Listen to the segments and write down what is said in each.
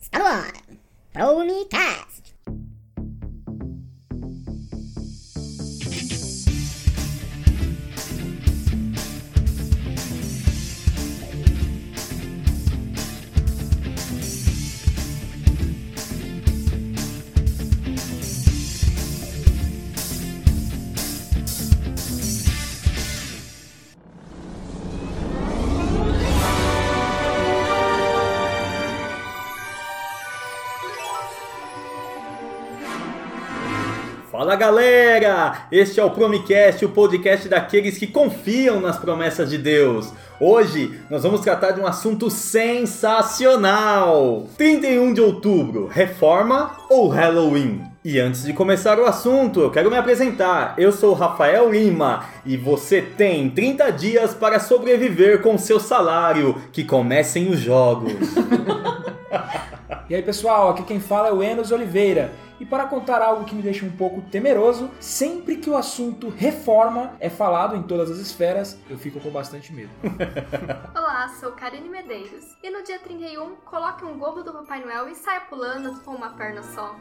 Está no ar. Pronicast. Fala galera! Este é o Promicast, o podcast daqueles que confiam nas promessas de Deus. Hoje nós vamos tratar de um assunto sensacional: 31 de outubro, reforma ou Halloween? E antes de começar o assunto, eu quero me apresentar. Eu sou Rafael Lima e você tem 30 dias para sobreviver com seu salário. Que comecem os jogos. E aí pessoal, aqui quem fala é o Enos Oliveira. E para contar algo que me deixa um pouco temeroso, sempre que o assunto reforma é falado em todas as esferas, eu fico com bastante medo. Olá, sou Karine Medeiros. E no dia 31, coloque um gorro do Papai Noel e saia pulando com uma perna só.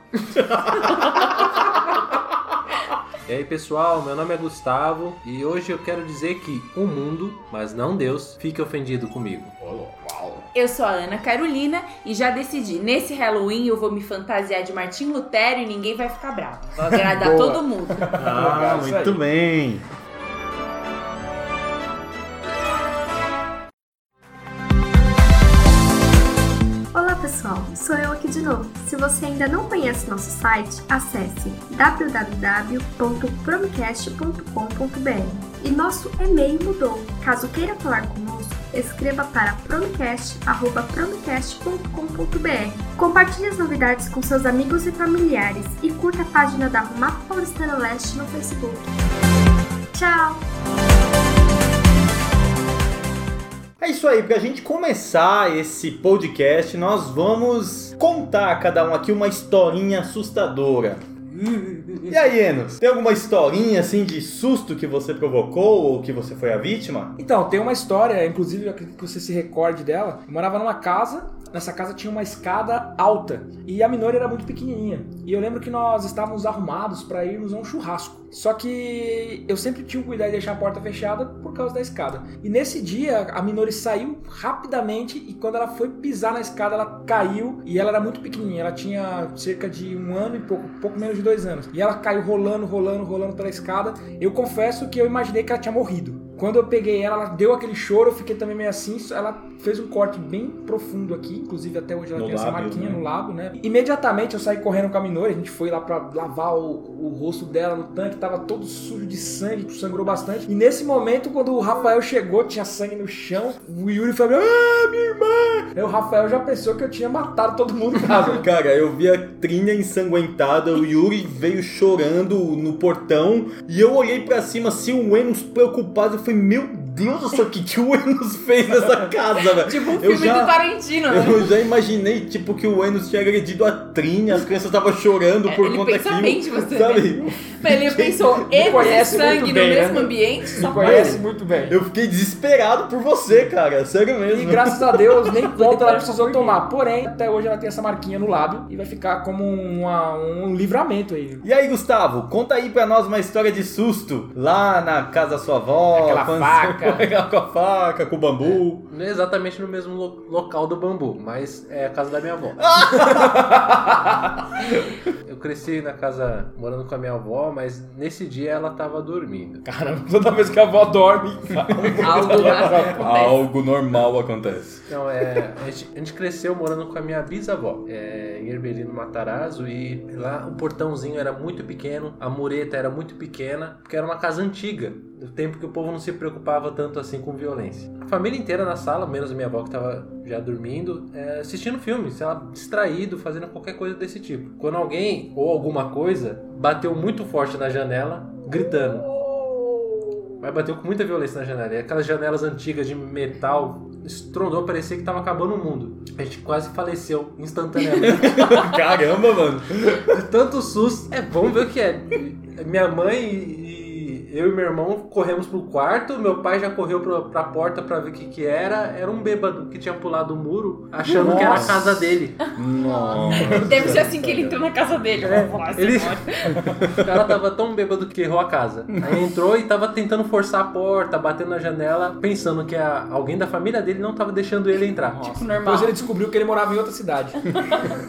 E aí pessoal, meu nome é Gustavo e hoje eu quero dizer que o mundo, mas não Deus, fique ofendido comigo. Eu sou a Ana Carolina e já decidi, nesse Halloween eu vou me fantasiar de Martim Lutero e ninguém vai ficar bravo. Vou agradar todo mundo. Ah, Isso muito aí. bem. Olá pessoal, sou eu aqui de novo. Se você ainda não conhece nosso site, acesse www.promicast.com.br. E nosso e-mail mudou. Caso queira falar conosco, escreva para promicast.promicast.com.br. Compartilhe as novidades com seus amigos e familiares e curta a página da Arrumato Paulistana Leste no Facebook. Tchau! É isso aí, pra gente começar esse podcast, nós vamos contar a cada um aqui uma historinha assustadora. E aí, Enos, tem alguma historinha assim de susto que você provocou ou que você foi a vítima? Então, tem uma história, inclusive eu acredito que você se recorde dela. Eu morava numa casa, nessa casa tinha uma escada alta e a Minori era muito pequenininha. E eu lembro que nós estávamos arrumados para irmos a um churrasco. Só que eu sempre tinha o cuidado de deixar a porta fechada por causa da escada. E nesse dia a Minori saiu rapidamente e quando ela foi pisar na escada ela caiu e ela era muito pequenininha. Ela tinha cerca de um ano e pouco, pouco menos de dois anos. E ela caiu rolando, rolando, rolando pela escada. Eu confesso que eu imaginei que ela tinha morrido. Quando eu peguei ela, ela deu aquele choro, eu fiquei também meio assim. Ela fez um corte bem profundo aqui, inclusive até hoje ela No tem essa lábio, marquinha né? no lábio, né? Imediatamente eu saí correndo com a Minori, a gente foi lá pra lavar o, o rosto dela no tanque, tava todo sujo de sangue, sangrou bastante. E nesse momento, quando o Rafael chegou, tinha sangue no chão, o Yuri falou: Ah, minha irmã! Aí o Rafael já pensou que eu tinha matado todo mundo em casa. Cara, eu vi a trinha ensanguentada, o Yuri veio chorando no portão e eu olhei pra cima assim, o Enos preocupado. Eu falei, meu Deus do céu, o que, que o Enos fez nessa casa, velho? Tipo um Eu filme já- do Tarantino, né? Eu já imaginei, tipo, que o Enos tinha agredido a trinha, as crianças estavam chorando É, por ele conta pensa daquilo. bem de você, sabe? Mas ele pensou, esse sangue muito no bem, mesmo né? ambiente, só Me conhece muito bem. Eu fiquei desesperado por você, cara. Sério mesmo. E graças a Deus, nem ponto ela precisou tomar. Porém, até hoje ela tem essa marquinha no lábio e vai ficar como uma- um livramento aí. E aí, Gustavo, conta aí pra nós uma história de susto. Lá na casa da sua avó. Aquela quando faca. com a faca, com o bambu. Não é exatamente no mesmo lo- local do bambu, mas é a casa da minha avó. eu cresci na casa morando com a minha avó, mas nesse dia ela tava dormindo. Caramba, toda vez que a avó dorme. algo. Algo normal acontece. Então, é, a, gente, a gente cresceu morando com a minha bisavó, é, em Herbelino Matarazzo, e lá o portãozinho era muito pequeno, a mureta era muito pequena, porque era uma casa antiga, do tempo que o povo não se preocupava tanto assim com violência. A família inteira na sala, menos a minha avó que estava já dormindo, é, assistindo filme, sei lá, distraído, fazendo qualquer coisa desse tipo. Quando alguém ou alguma coisa bateu muito forte na janela, gritando. Mas bateu com muita violência na janela. E aquelas janelas antigas de metal estrondou, parecia que tava acabando o mundo. A gente quase faleceu instantaneamente. Caramba, mano. de tanto susto. É, vamos ver o que é. Minha mãe e Eu e meu irmão corremos pro quarto, meu pai já correu pra, pra porta pra ver o que que era. Era um bêbado que tinha pulado o muro, achando que era a Nossa. casa dele. Nossa. Deve ser assim que ele entrou na casa dele. É, Vamos lá, ele-. O cara tava tão bêbado que errou a casa. Aí entrou e tava tentando forçar a porta, batendo na janela, pensando que a- alguém da família dele não tava deixando ele entrar. Tipo, normal. Depois ele descobriu que ele morava em outra cidade.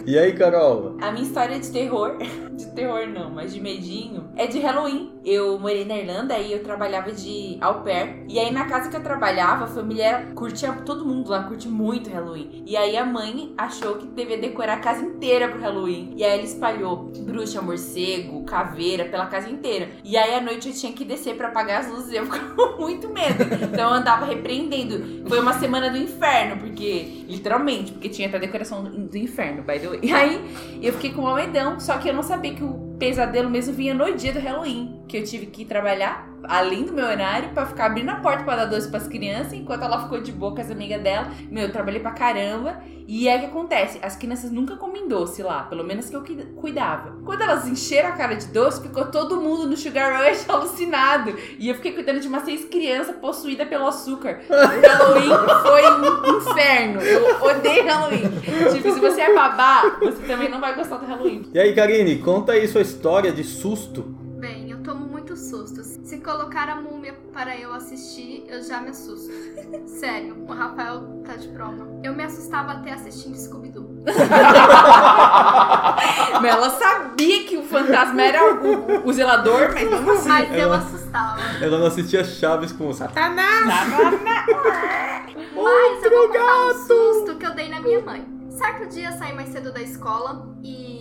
E aí, Carol? A minha história de terror, de terror não, mas de medinho, é de Halloween. Eu morei na Irlanda e eu trabalhava de au pair. E aí na casa que eu trabalhava, a família curtia, todo mundo lá curte muito Halloween. E aí a mãe achou que devia decorar a casa inteira pro Halloween. E aí ela espalhou bruxa, morcego, caveira pela casa inteira. E aí à noite eu tinha que descer pra apagar as luzes e eu ficava com muito medo. Então eu andava repreendendo. Foi uma semana do inferno, porque, literalmente, porque tinha até decoração do inferno, by the way. E aí eu fiquei com um medão, só que eu não sabia que o pesadelo mesmo vinha no dia do Halloween, que eu tive que trabalhar além do meu horário pra ficar abrindo a porta pra dar doce pras crianças, enquanto ela ficou de boa com as amigas dela. Meu, eu trabalhei pra caramba. E aí o que acontece? As crianças nunca comem doce lá, pelo menos que eu cuida- cuidava. Quando elas encheram a cara de doce, ficou todo mundo no Sugar Rush alucinado. E eu fiquei cuidando de umas seis crianças possuídas pelo açúcar. O Halloween foi um inferno. Eu odeio Halloween. Tipo, se você é babá, você também não vai gostar do Halloween. E aí, Karine, conta aí sua história de susto. Colocar a múmia para eu assistir, eu já me assusto. Sério, o Rafael tá de prova. Eu me assustava até assistindo Scooby-Doo. Mas ela sabia que o fantasma era o, o zelador, mas não assim. Mas eu assustava. Ela não assistia Chaves com o Satanás. Mas eu vou contar um susto que eu dei na minha mãe. Certo dia saí mais cedo da escola e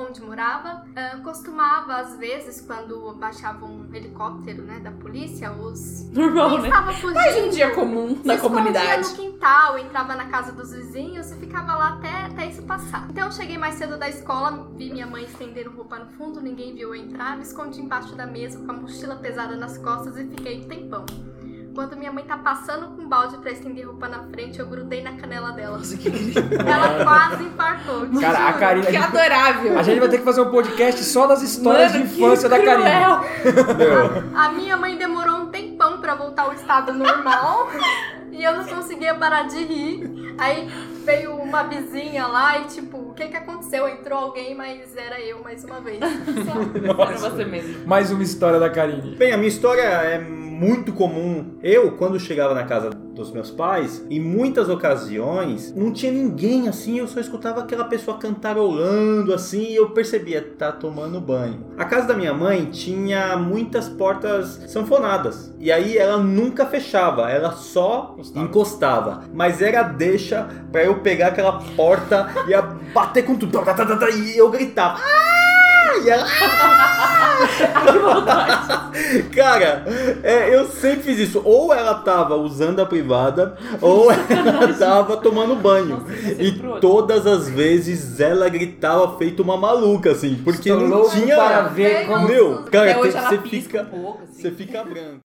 onde morava, ah, costumava às vezes quando baixava um helicóptero, né, da polícia, os Normal, né? fugindo. Mais um dia comum se na comunidade. no quintal, entrava na casa dos vizinhos e ficava lá até, até isso passar. Então eu cheguei mais cedo da escola, vi minha mãe estendendo roupa no fundo, ninguém viu eu entrar, me escondi embaixo da mesa com a mochila pesada nas costas e fiquei um tempão. Quando minha mãe tá passando com um balde pra estender roupa na frente, eu grudei na canela dela. Ela quase infartou. te Cara, a juro. Karine. Que adorável. A gente vai ter que fazer um podcast só das histórias Mano, de infância da que Karine. cruel. Meu, A minha mãe demorou um tempão pra voltar ao estado normal e eu não conseguia parar de rir. Aí veio uma vizinha lá e tipo, o que que aconteceu? Entrou alguém, mas era eu mais uma vez. Só. Era você mesmo. mais uma história da Karine. Bem, a minha história é muito comum. Eu, quando chegava na casa dos meus pais, em muitas ocasiões, não tinha ninguém assim, eu só escutava aquela pessoa cantarolando assim, e eu percebia, tá tomando banho. A casa da minha mãe tinha muitas portas sanfonadas, e aí ela nunca fechava, ela só encostava. Mas era deixa pra eu pegar aquela porta e bater com tudo, e eu gritava. "Ah!" E ela, Ai, que vontade. Cara, é, eu sempre fiz isso. Ou ela tava usando a privada, ou ela tava tomando banho. Nossa, é E todas as vezes ela gritava feito uma maluca, assim. Porque Estou não louco tinha. para ver como... Meu, cara, Até hoje você fica. um pouco, assim. Você fica branco.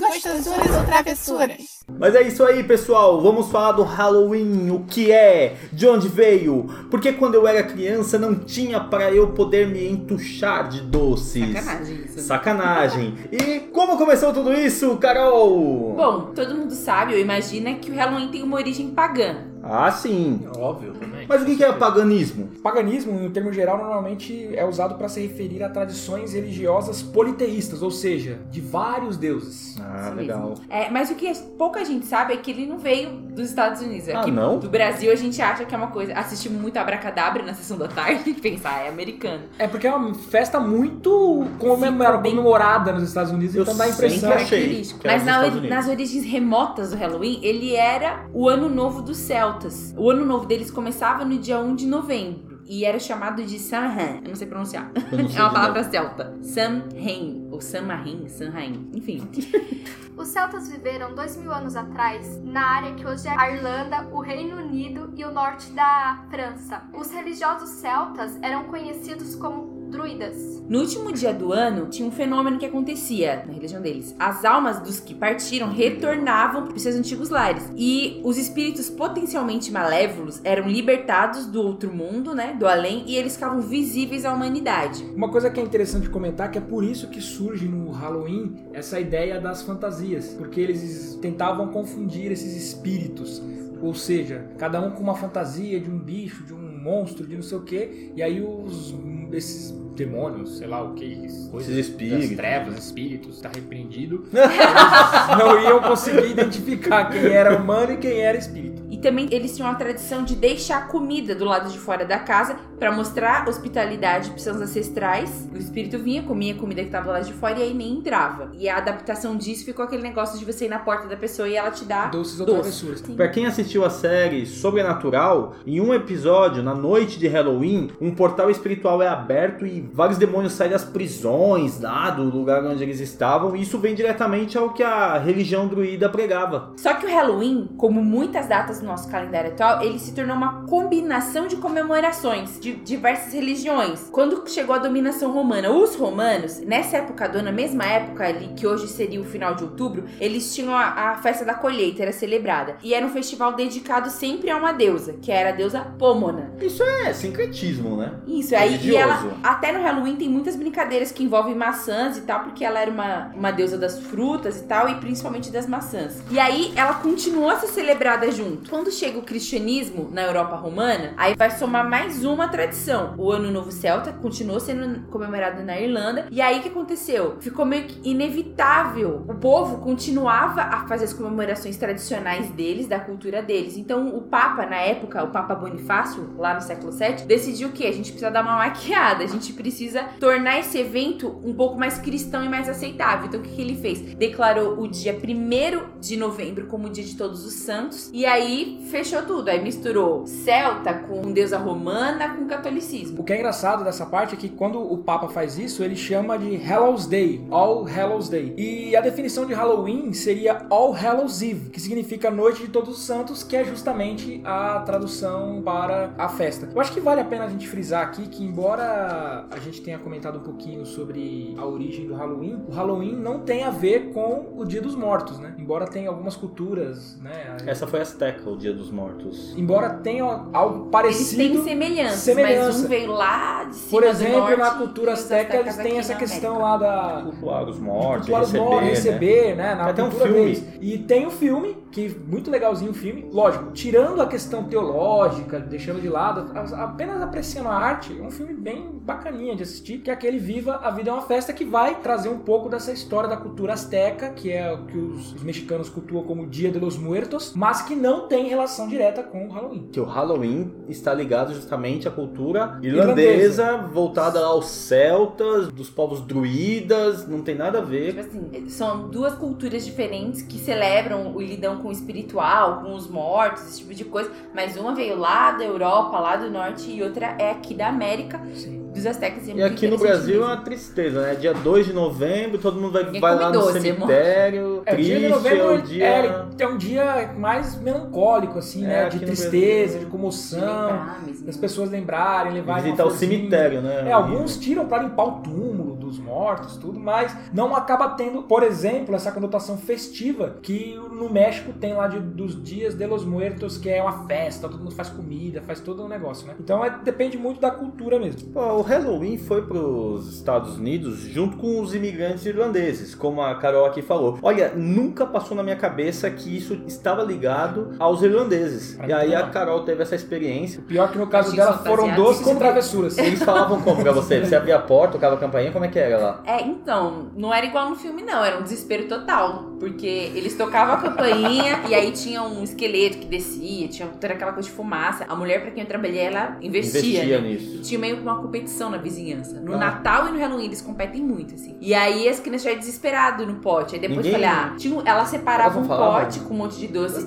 Gostosuras ou travessuras? Mas é isso aí, pessoal. Vamos falar do Halloween. O que é? De onde veio? Porque quando eu era criança não tinha para eu poder me entuchar de doces. Sacanagem isso. Sacanagem. E como começou tudo isso, Carol? Bom, todo mundo sabe, ou imagina que o Halloween tem uma origem pagã. Ah, sim. Óbvio também. Mas o que que é paganismo? Paganismo, no termo geral, normalmente é usado para se referir a tradições religiosas politeístas, ou seja, de vários deuses. Ah, Isso legal. É, mas o que pouca gente sabe é que ele não veio dos Estados Unidos. Ah, Aqui não? do Brasil a gente acha que é uma coisa. Assistimos muito Abracadabra na sessão da tarde e pensar, é americano. É porque é uma festa muito comemora- comemorada nos Estados Unidos, Eu então dá a impressão. achei que era Mas na- nas origens remotas do Halloween, ele era o ano novo dos celtas. O ano novo deles começava no dia 1 de novembro. E era chamado de Samhain. Eu não sei pronunciar. Não sei É uma palavra celta. Samhain. Ou Samhain, Samhain. Enfim. Os celtas viveram dois mil anos atrás na área que hoje é a Irlanda, o Reino Unido e o norte da França. Os religiosos celtas eram conhecidos como druidas. No último dia do ano, tinha um fenômeno que acontecia na religião deles. As almas dos que partiram retornavam para os seus antigos lares. E os espíritos potencialmente malévolos eram libertados do outro mundo, né? Do além, e eles ficavam visíveis à humanidade. Uma coisa que é interessante comentar que é por isso que surge no Halloween essa ideia das fantasias, porque eles tentavam confundir esses espíritos, ou seja, cada um com uma fantasia de um bicho, de um monstro, de não sei o que, e aí os esses demônios, sei lá o que, coisas Esses espíritos. das trevas, espíritos, está repreendido, eles não iam conseguir identificar quem era humano e quem era espírito. E também eles tinham a tradição de deixar comida do lado de fora da casa para mostrar hospitalidade para seus ancestrais. O espírito vinha, comia a comida que estava do lado de fora e aí nem entrava. E a adaptação disso ficou aquele negócio de você ir na porta da pessoa e ela te dá Doces ou travessuras. Pra quem assistiu a série Sobrenatural, em um episódio, na noite de Halloween, um portal espiritual é aberto e vários demônios saem das prisões lá do lugar onde eles estavam, e isso vem diretamente ao que a religião druida pregava. Só que o Halloween, como muitas datas do nosso calendário atual, ele se tornou uma combinação de comemorações de diversas religiões. Quando chegou a dominação romana, os romanos, nessa época do ano, mesma época ali, que hoje seria o final de outubro, eles tinham a, a festa da colheita, era celebrada. E era um festival dedicado sempre a uma deusa, que era a deusa Pomona. Isso é sincretismo, né? Isso, aí e ela, até no Halloween tem muitas brincadeiras que envolvem maçãs e tal, porque ela era uma, uma deusa das frutas e tal, e principalmente das maçãs. E aí ela continuou a ser celebrada junto. Quando chega o cristianismo na Europa romana, aí vai somar mais uma tradição. O Ano Novo Celta continuou sendo comemorado na Irlanda. E aí o que aconteceu? Ficou meio que inevitável. O povo continuava a fazer as comemorações tradicionais deles, da cultura deles. Então o Papa, na época, o Papa Bonifácio, lá no século VII, decidiu que a gente precisa dar uma maquiada, a gente precisa tornar esse evento um pouco mais cristão e mais aceitável. Então o que, que ele fez? Declarou o dia 1 de novembro como o dia de todos os santos e aí fechou tudo. Aí misturou celta com deusa romana com catolicismo. O que é engraçado dessa parte é que quando o Papa faz isso, ele chama de Hallows Day, All Hallows Day. E a definição de Halloween seria All Hallows Eve, que significa Noite de Todos os Santos, que é justamente a tradução para a festa. Eu acho que vale a pena a gente frisar aqui que, embora a gente tenha comentado um pouquinho sobre a origem do Halloween, o Halloween não tem a ver com o Dia dos Mortos, né? Embora tenha algumas culturas, né? Essa foi Azteca, o Dia dos Mortos. Embora tenha algo Eles parecido. têm semelhanças, semelhança. mas um veio lá de cima Por do exemplo, norte, na cultura azteca eles têm essa questão América. lá da Cultuar os mortos, cultuar os receber, mortos, né? receber, né? Na Até um filme. deles. E tem um filme, que muito legalzinho o filme, lógico, tirando a questão teológica, deixando de lado, apenas apreciando a arte, é um filme bem bacaninha de assistir, que é aquele Viva, a Vida é uma Festa, que vai trazer um pouco dessa história da cultura azteca, que é o que os, os mexicanos cultuam como Dia de los Muertos, mas que não tem relação direta com o Halloween. Que o Halloween está ligado justamente à cultura irlandesa, voltada aos celtas, dos povos druidas, não tem nada a ver. Tipo assim, são duas culturas diferentes que celebram o lidão com o espiritual, com os mortos, esse tipo de coisa. Mas uma veio lá da Europa, lá do norte, e outra é aqui da América, Sim. Dos astecas. E aqui no Brasil é uma tristeza, né? Dia 2 de novembro, todo mundo vai, Ninguém vai lá no doce, cemitério, É, triste, dia de novembro é o é, dia... é, é um dia mais melancólico, assim, É, né? De tristeza, Brasil. de comoção, das pessoas lembrarem, levarem Visitar o cemitério, né? É, alguns tiram pra limpar o túmulo dos mortos, tudo, mas não acaba tendo, por exemplo, essa conotação festiva que no México tem lá de- dos dias de los muertos, que é uma festa, todo mundo faz comida, faz todo um negócio, né? Então é- depende muito da cultura mesmo. Pô, o Halloween foi para os Estados Unidos junto com os imigrantes irlandeses, como a Carol aqui falou. Olha, nunca passou na minha cabeça que isso estava ligado aos irlandeses. Pra E aí a. Carol teve essa experiência. Pior que no caso dela foram doces com travessuras. Eles falavam como pra você? Você abria a porta, tocava a campainha, como é que era lá? É, então, não era igual no filme, não. Era um desespero total. Porque eles tocavam a campainha e aí tinha um esqueleto que descia, tinha toda aquela coisa de fumaça. A mulher pra quem eu trabalhei, ela investia. Investia né? nisso. E tinha meio que uma competição na vizinhança. No Ah. Natal e no Halloween eles competem muito, assim. E aí as crianças já desesperado no pote. Aí depois Ninguém- eu falei, ah, tinha um- ela separava um falavam? pote com um monte de doce.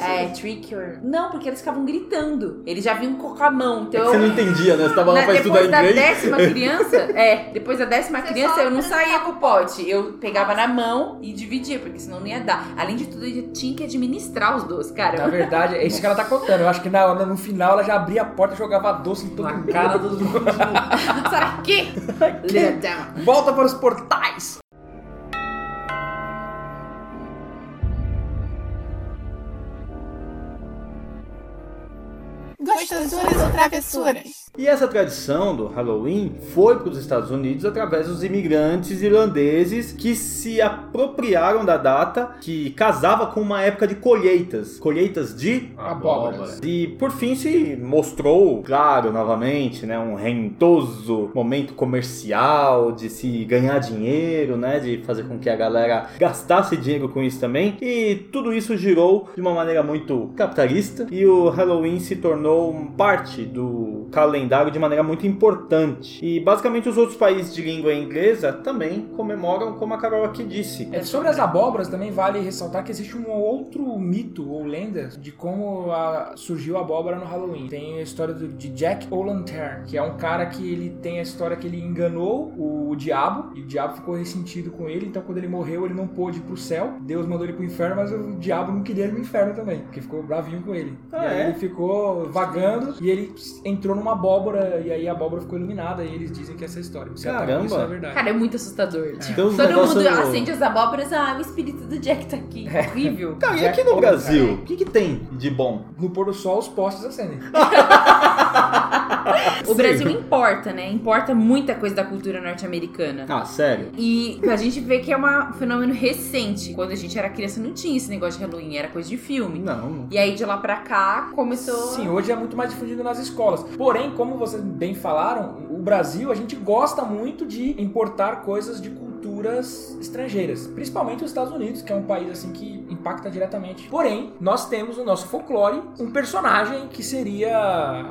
É, trick or... Não, porque eles ficavam gritando. Eles já vinham com a mão. Então É que você eu- não entendia, né? Você tava lá na- pra estudar depois da inglês. décima criança, é, depois da décima Você criança eu não saía com o pote. Eu pegava na mão e dividia, porque senão não ia dar. Além de tudo, eu tinha que administrar os doces, cara. Na verdade, é isso que ela tá contando. Eu acho que na, no final ela já abria a porta e jogava doce em Na mundo. cara dos Little Devil. Volta para os portais! Gostosuras ou travessuras? E essa tradição do Halloween foi para os Estados Unidos através dos imigrantes irlandeses que se apropriaram da data que casava com uma época de colheitas, colheitas de Abóboras. E por fim se mostrou, claro, novamente, né, um rentoso momento comercial de se ganhar dinheiro, né, de fazer com que a galera gastasse dinheiro com isso também. E tudo isso girou de uma maneira muito capitalista e o Halloween se tornou parte do calendário de maneira muito importante. E basicamente os outros países de língua inglesa também comemoram, como a Carol aqui disse. É, sobre as abóboras, também vale ressaltar que existe um outro mito ou lenda de como a- surgiu a abóbora no Halloween. Tem a história do- de Jack O'Lantern, que é um cara que ele tem a história que ele enganou o, diabo, e o diabo ficou ressentido com ele, então quando ele morreu ele não pôde ir pro céu, Deus mandou ele pro inferno, mas o diabo não queria ele no inferno também, porque ficou bravinho com ele. Ah, e aí é? ele ficou vagando, e ele entrou numa abóbora, e aí a abóbora ficou iluminada, e eles dizem que essa é a história. Se até Caramba. Isso é verdade. Cara, é muito assustador. Tipo, Tem uns todo mundo no- acende as abóboras, ah, o espírito do Jack tá aqui. Horrível. Cara, e Jack aqui no. Brasil, o que, que tem de bom? No pôr do sol, os postes acendem. O Brasil importa, né? Importa muita coisa da cultura norte-americana. Ah, sério? E a gente vê que é uma- um fenômeno recente. Quando a gente era criança não tinha esse negócio de Halloween, era coisa de filme. Não. E aí de lá pra cá começou. Sim, hoje é muito mais difundido nas escolas. Porém, como vocês bem falaram, o Brasil, a gente gosta muito de importar coisas de culturas estrangeiras. Principalmente os Estados Unidos, que é um país assim que impacta diretamente. Porém, nós temos no nosso folclore um personagem que seria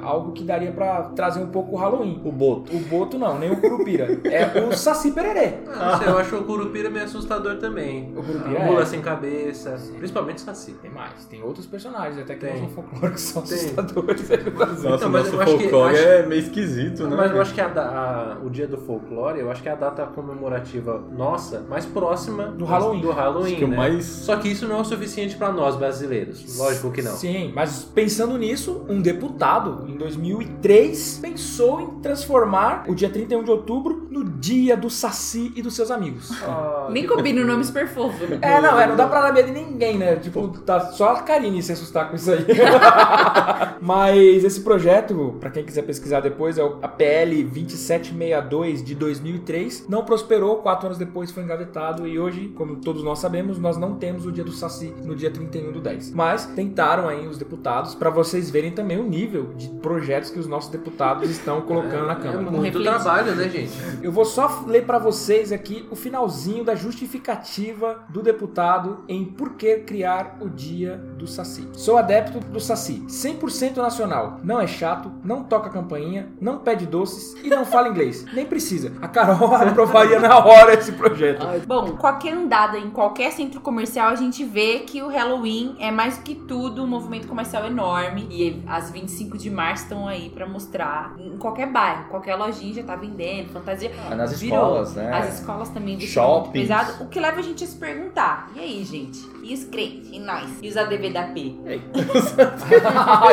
algo que daria pra trazer um pouco o Halloween. O Boto. O Boto não, nem o Curupira. é o Saci Pererê. Ah, não sei, eu acho o Curupira meio assustador também. O Curupira A mula é. sem cabeça, principalmente o Saci. Tem mais, tem outros personagens, até que Tem. não são folclore que são Tem. assustadores. Nossa, Então, mas nosso eu acho que- folclore acho- é meio esquisito, né? Mas eu acho que a da- a- o dia do folclore, eu acho que é a data comemorativa nossa mais próxima Do Halloween. Do Halloween, que o né? mais- Só que isso não é o suficiente pra nós brasileiros. Lógico que não. Sim, mas pensando nisso, um deputado, em 2003, pensou em transformar o dia 31 de outubro no dia do Saci e dos seus amigos. Ah, Nem combina o nome super fofo. É, não, é, não dá pra dar medo de ninguém, né? Tipo, tá só a Karine se assustar com isso aí. Mas esse projeto, pra quem quiser pesquisar depois, é o- a PL 2762 de 2003. Não prosperou, quatro anos depois foi engavetado e hoje, como todos nós sabemos, nós não temos o dia do Saci no dia 31 do 10. Mas tentaram aí os deputados pra vocês verem também o nível de projetos que os nossos deputados estão colocando na É Câmara. muito refletir. trabalho, né, gente? Eu vou só ler pra vocês aqui o finalzinho da justificativa do deputado em por que criar o dia do Saci. Sou adepto do Saci, 100% nacional. Não é chato, não toca campainha, não pede doces e não fala inglês. Nem precisa. A Carol aprovaria na hora esse projeto. Bom, qualquer andada em qualquer centro comercial, a gente vê que o Halloween é mais do que tudo um movimento comercial enorme. E as 25 de março estão aí pra mostrar em qualquer bairro, qualquer lojinha já tá vendendo, fantasia. Ah, nas Virou. escolas, né? As escolas também Shoppings. pesado. O que leva a gente a se perguntar: e aí, gente? E os crentes? E nós? E os ADV da P?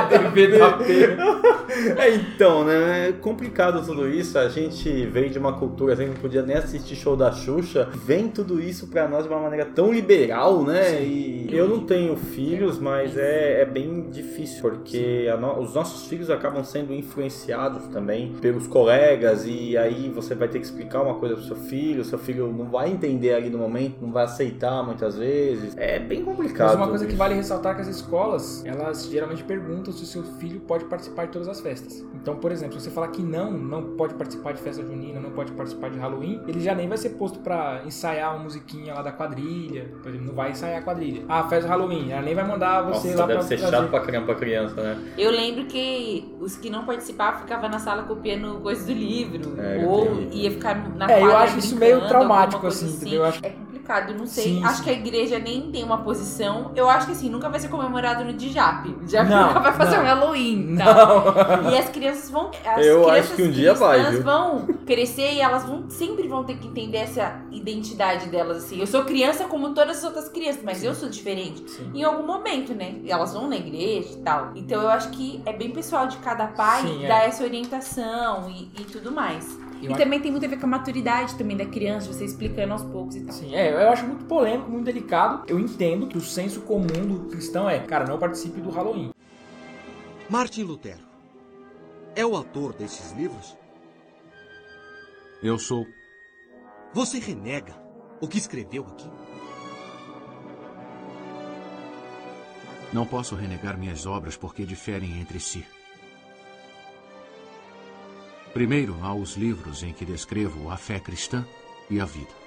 DVDP. É, então, né? É complicado tudo isso. A gente veio de uma cultura, a gente não podia nem assistir show da Xuxa. Vem tudo isso pra nós de uma maneira tão liberal, né? E eu não tenho filhos, mas é, é bem difícil, porque no- os nossos filhos acabam sendo influenciados também pelos colegas. E aí você vai ter que explicar uma coisa pro seu filho, seu filho não vai entender ali no momento, não vai aceitar muitas vezes. É bem complicado. Mas uma coisa que vale ressaltar é que as escolas, elas geralmente perguntam se o seu filho pode participar de todas as festas. Então, por exemplo, se você falar que não, não pode participar de festa junina, não pode participar de Halloween, ele já nem vai ser posto pra ensaiar uma musiquinha lá da quadrilha. Por exemplo, não vai ensaiar a quadrilha. Ah, festa Halloween, ela nem vai mandar você Nossa, lá deve pra ser trazer. chato pra caramba pra criança, né? Eu lembro que os que não participavam ficavam na sala copiando coisas do livro. É, ou ia ficar na É, eu quadra acho isso meio traumático, coisa assim, entendeu? Eu acho- É complicado, não sei. Sim, acho sim. que a igreja nem tem uma posição. Eu acho que assim, nunca vai ser comemorado no Dijap. O Dijap Não, nunca vai fazer não. um Halloween, tá? E as crianças vão. As Eu crianças acho que um dia vai, viu? vão crescer e elas vão sempre vão ter que entender essa identidade delas assim. Eu sou criança como todas as outras crianças, mas eu sou diferente. Sim. Em algum momento, né? Elas vão na igreja e tal. Então eu acho que é bem pessoal de cada pai Sim, é. dar essa orientação e, e tudo mais. Eu e acho- também tem muito a ver com a maturidade também da criança, você explicando aos poucos e tal. Sim, é, eu acho muito polêmico, muito delicado. Eu entendo que o senso comum do cristão é, cara, não participe do Halloween. Martin Lutero é o autor desses livros? Eu sou. Você renega o que escreveu aqui? Não posso renegar minhas obras porque diferem entre si. Primeiro, há os livros em que descrevo a fé cristã e a vida.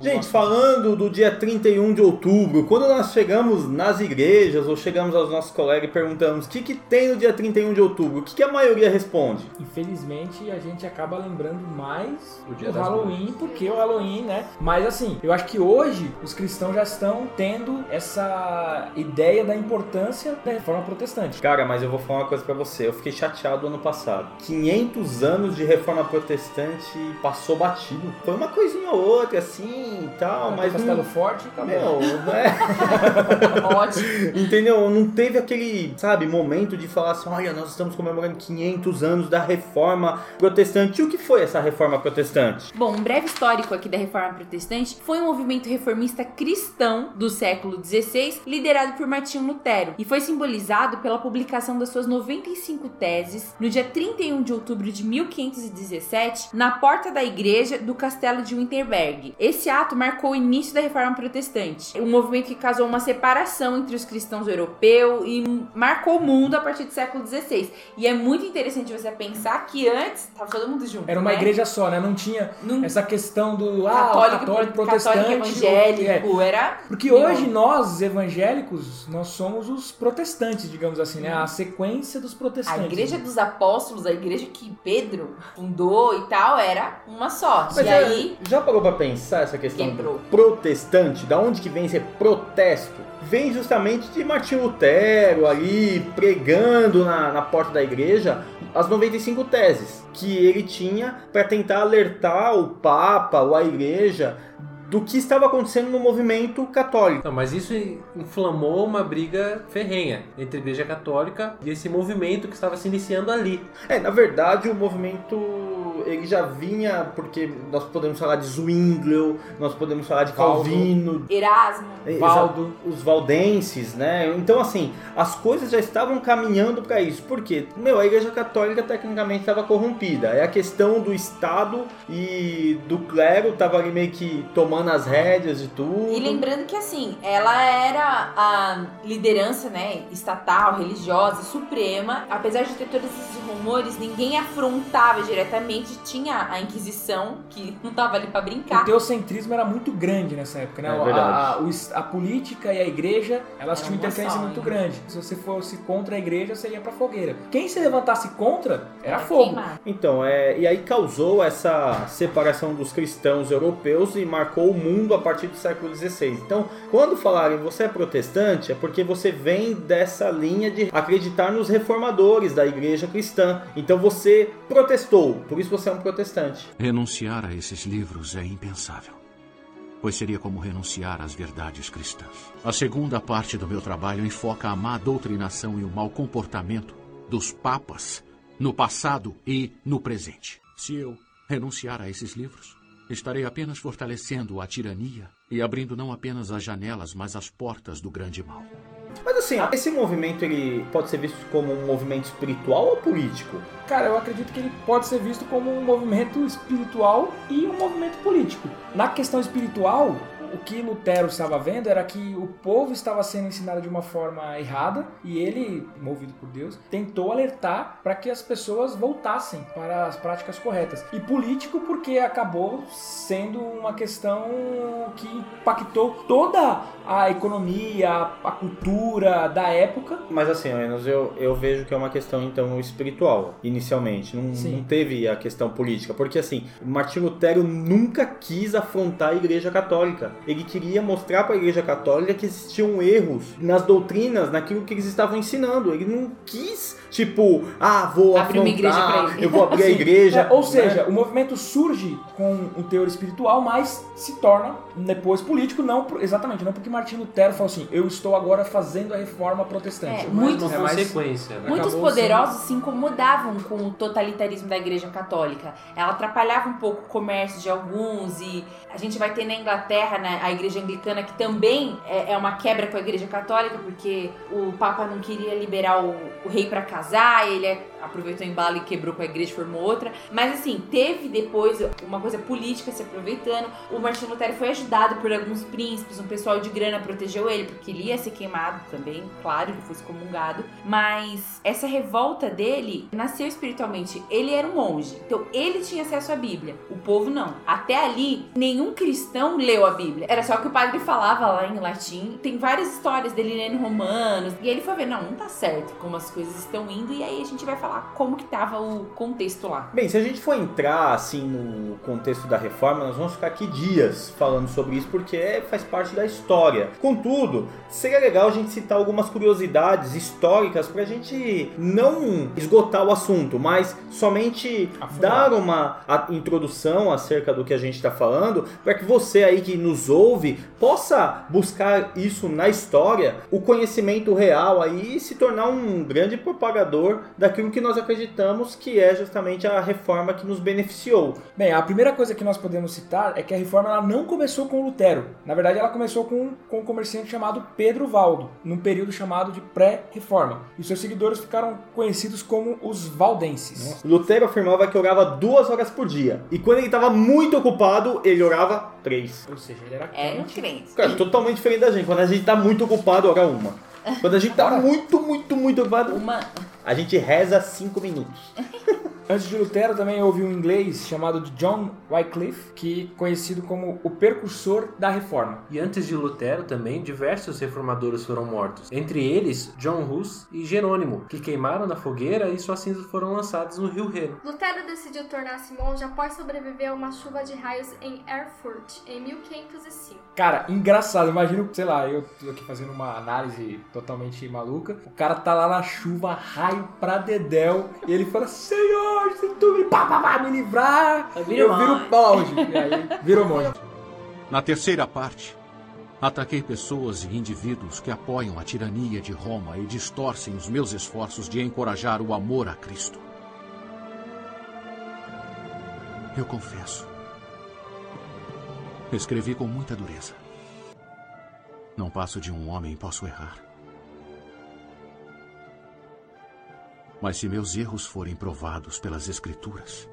Gente, falando do dia 31 de outubro, quando nós chegamos nas igrejas ou chegamos aos nossos colegas e perguntamos o que, que tem no dia 31 de outubro, o que, que a maioria responde? Infelizmente, a gente acaba lembrando mais O Dia do Halloween, porque o Halloween, né? Mas assim, eu acho que hoje os cristãos já estão tendo essa ideia da importância da reforma protestante. Cara, mas eu vou falar uma coisa pra você, eu fiquei chateado ano passado. 500 anos de reforma protestante passou batido. Foi uma coisinha ou outra assim e tal, mas Castelo não... Forte, acabou. Não é... Ótimo. Entendeu? Não teve aquele, sabe, momento de falar assim: olha, nós estamos comemorando 500 anos da reforma protestante. E o que foi essa reforma protestante? Bom, um breve histórico aqui da Reforma Protestante foi um movimento reformista cristão do século XVI, liderado por Martinho Lutero, e foi simbolizado pela publicação das suas 95 teses no dia 31 de outubro de 1517, na porta da igreja do castelo de Winterberg. Esse ato marcou o início da Reforma Protestante, um movimento que causou uma separação entre os cristãos europeus e marcou o mundo a partir do século XVI. E é muito interessante você pensar que antes tava todo mundo junto. Era uma né? igreja só, né? Não tinha Não- essa questão do ah, católico, católico, pro- protestante. católico é. evangélico, era Porque Não. hoje nós, evangélicos, nós somos os protestantes, digamos assim, né? A sequência dos a protestantes. igreja dos apóstolos, a igreja que Pedro fundou e tal, era uma só. Mas e é, aí já parou pra pensar essa questão Quebrou. do protestante? Da onde que vem esse protesto? Vem justamente de Martinho Lutero ali pregando na, na porta da igreja as 95 teses que ele tinha para tentar alertar o Papa ou a igreja do que estava acontecendo no movimento católico. Não, mas isso inflamou uma briga ferrenha entre a Igreja Católica e esse movimento que estava se iniciando ali. É, na verdade, o movimento ele já vinha porque nós podemos falar de Zwinglio, nós podemos falar de Calvin. Calvino, Erasmo, Exa- Valdo. os valdenses, né? Então, assim, as coisas já estavam caminhando para isso. Por quê? Meu, a Igreja Católica tecnicamente estava corrompida. É a questão do Estado e do clero estava ali meio que tomando as rédeas de tudo. E lembrando que assim, ela era a liderança, né, estatal, religiosa, suprema. Apesar de ter todos esses rumores, ninguém afrontava diretamente. Tinha a Inquisição, que não tava ali pra O brincar. teocentrismo era muito grande nessa época, né? É A- a, o a política e a igreja, elas Era tinham uma interferência muito né? grande. Se você fosse contra a igreja, você ia pra fogueira. Quem se levantasse contra, era Era fogo. queimar. Então, é, e aí causou essa separação dos cristãos europeus e marcou o mundo a partir do século XVI. Então, quando falarem você é protestante, é porque você vem dessa linha de acreditar nos reformadores da igreja cristã. Então você protestou, por isso você é um protestante. Renunciar a esses livros é impensável, pois seria como renunciar às verdades cristãs. A segunda parte do meu trabalho enfoca a má doutrinação e o mau comportamento dos papas no passado e no presente. Se eu renunciar a esses livros, estarei apenas fortalecendo a tirania e abrindo não apenas as janelas, mas as portas do grande mal. Mas assim, esse movimento ele pode ser visto como um movimento espiritual ou político? Cara, eu acredito que ele pode ser visto como um movimento espiritual e um movimento político. Na questão espiritual, o que Lutero estava vendo era que o povo estava sendo ensinado de uma forma errada e ele, movido por Deus, tentou alertar para que as pessoas voltassem para as práticas corretas. E político porque acabou sendo uma questão que impactou toda a economia, a cultura da época. Mas assim, menos eu, eu vejo que é uma questão então espiritual, inicialmente. Não, não teve a questão política. Porque assim, Martinho Lutero nunca quis afrontar a igreja católica. Ele queria mostrar para a Igreja Católica que existiam erros nas doutrinas, naquilo que eles estavam ensinando. Ele não quis, tipo, ah, vou Abrir uma igreja pra ele. eu vou abrir a igreja. é, ou né? seja, o movimento surge com um teor espiritual, mas se torna depois político, não exatamente, não porque Martin Lutero falou assim, eu estou agora fazendo a reforma protestante. É, Mas muito- Uma é consequência, né? Muitos poderosos se incomodavam com o totalitarismo da Igreja Católica. Ela atrapalhava um pouco o comércio de alguns e a gente vai ter na Inglaterra né, a Igreja Anglicana que também é, é uma quebra com a Igreja Católica porque o Papa não queria liberar o, o rei para casar, ele é- aproveitou o embalo e quebrou com a Igreja, formou outra. Mas assim teve depois uma coisa política se aproveitando. O Martin Lutero foi ajudado por alguns príncipes, um pessoal de grana protegeu ele porque ele ia ser queimado também, claro, ele foi excomungado. Mas essa revolta dele nasceu espiritualmente. Ele era um monge, então ele tinha acesso à Bíblia. O povo não. Até ali, nenhum cristão leu a Bíblia. Era só que o padre falava lá em latim. Tem várias histórias dele lendo Romanos. E ele foi ver, não, não tá certo como as coisas estão indo. E aí a gente vai falar como que tava o contexto lá. Bem, se a gente for entrar assim no contexto da reforma, nós vamos ficar aqui dias falando sobre isso porque é- faz parte da história. Contudo, seria legal a gente citar algumas curiosidades históricas para a gente não esgotar o assunto, mas somente Afundar. dar uma a- introdução acerca do que a gente está falando, para que você aí que nos ouve possa buscar isso na história, o conhecimento real aí e se tornar um grande propagador daquilo que nós acreditamos que é justamente a reforma que nos beneficiou. Bem, a primeira coisa que nós podemos citar é que a reforma ela não começou com Lutero. Na verdade, ela começou com, com um comerciante chamado Pedro Valdo, num período chamado de pré-reforma. E seus seguidores ficaram conhecidos como os valdenses. Lutero afirmava que orava duas horas por dia, e quando ele estava muito ocupado, ele orava três. Ou seja, ele era É um crente. crente. Cara, totalmente diferente da gente. Quando a gente tá muito ocupado, ora uma. Quando a gente tá Ora. muito, muito, muito ocupado, Uma. A gente reza cinco minutos. Antes de Lutero também houve um inglês chamado de John Wycliffe, que conhecido como o precursor da reforma. E antes de Lutero também, diversos reformadores foram mortos. Entre eles, John Hus e Jerônimo, que queimaram na fogueira e suas cinzas foram lançadas no rio Reno. Lutero decidiu tornar-se monge após sobreviver a uma chuva de raios em Erfurt, em 1505. Cara, engraçado, imagina, sei lá, eu tô aqui fazendo uma análise totalmente maluca. O cara tá lá na chuva, raio pra dedéu, e ele fala: Senhor, se tu me, pá, pá, pá, me livrar, Eu viro eu viro monge." monge. E aí, virou monge. Na terceira parte, ataquei pessoas e indivíduos que apoiam a tirania de Roma e distorcem os meus esforços de encorajar o amor a Cristo. Eu confesso. Escrevi com muita dureza. Não passo de um homem e posso errar. Mas se meus erros forem provados pelas Escrituras,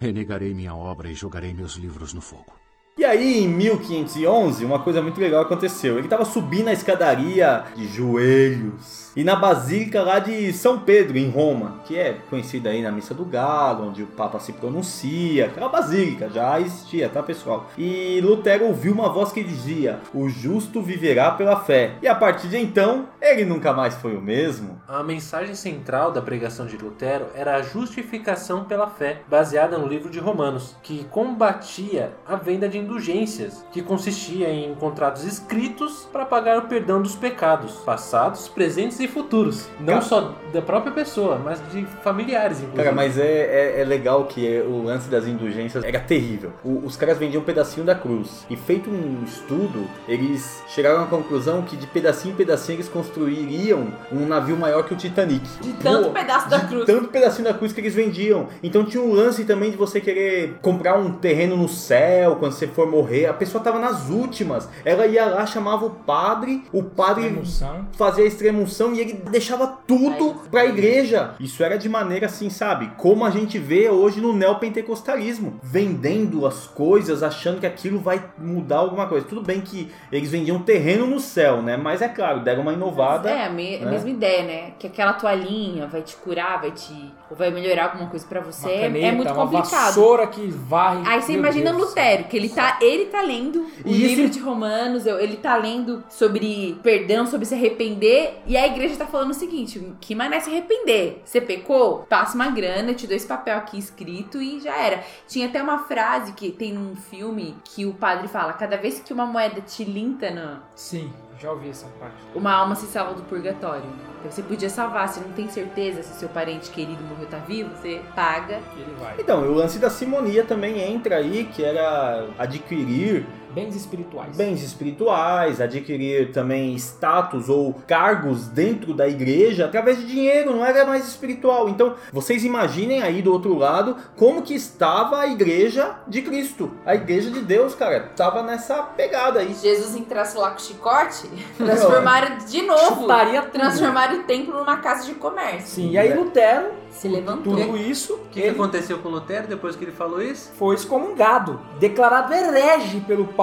renegarei minha obra e jogarei meus livros no fogo. E aí, em 1511, uma coisa muito legal aconteceu. Ele estava subindo a escadaria de joelhos. E na Basílica lá de São Pedro, em Roma, que é conhecida aí na Missa do Galo, onde o Papa se pronuncia. Aquela basílica já existia, tá, pessoal? E Lutero ouviu uma voz que dizia: O justo viverá pela fé. E a partir de então, ele nunca mais foi o mesmo. A mensagem central da pregação de Lutero era a justificação pela fé, baseada no livro de Romanos, que combatia a venda de indulgências, que consistia em contratos escritos para pagar o perdão dos pecados, passados, presentes e futuros. Não Cara- só da própria pessoa, mas de familiares, inclusive. Cara, mas é, é, é legal que é- o lance das indulgências era terrível. O- os caras vendiam um pedacinho da cruz. E feito um estudo, eles chegaram à conclusão que de pedacinho em pedacinho eles construiriam um navio maior que o Titanic. De tanto Pô, pedaço da de cruz. Tanto pedacinho da cruz que eles vendiam. Então tinha um lance também de você querer comprar um terreno no céu quando você for morrer. A pessoa tava nas últimas. Ela ia lá, chamava o padre, o padre Emoção. fazia a extremunção e ele deixava tudo pra igreja. Isso era de maneira assim, sabe? Como a gente vê hoje no neopentecostalismo, vendendo as coisas, achando que aquilo vai mudar alguma coisa. Tudo bem que eles vendiam terreno no céu, né? Mas é claro, deram uma inovada. É, a, me- né? mesma ideia, né? Que aquela toalhinha vai te curar, vai te. ou vai melhorar alguma coisa pra você. Uma é- caneta, é muito uma complicado. vassoura que varre. Aí você imagina Deus. Lutero, que ele tá tá, ele tá lendo o E livro de Romanos, ele tá lendo sobre perdão, sobre se arrepender, e a igreja tá falando o seguinte: que mané se arrepender? Você pecou? Passa uma grana, te dou esse papel aqui escrito e já era. Tinha até uma frase que tem num filme que o padre fala: cada vez que uma moeda te linta na, Sim, já ouvi essa parte. uma alma se salva do purgatório. Então, Você podia salvar, se não tem certeza se seu parente querido morreu tá vivo, você paga. Ele vai. Então, o lance da simonia também entra aí, que era adquirir Bens espirituais. bens espirituais, adquirir também status ou cargos dentro da igreja através de dinheiro, não era mais espiritual. Então, vocês imaginem aí do outro lado como que estava a igreja de Cristo, a igreja de Deus, cara, tava nessa pegada aí. Jesus entrasse lá com chicote, transformaram de novo. Chutaria tudo. Transformaram o templo numa casa de comércio. Sim, e aí Lutero, Se levantou. tudo isso, O que, que aconteceu com Lutero depois que ele falou isso? foi excomungado, declarado herege pelo Papa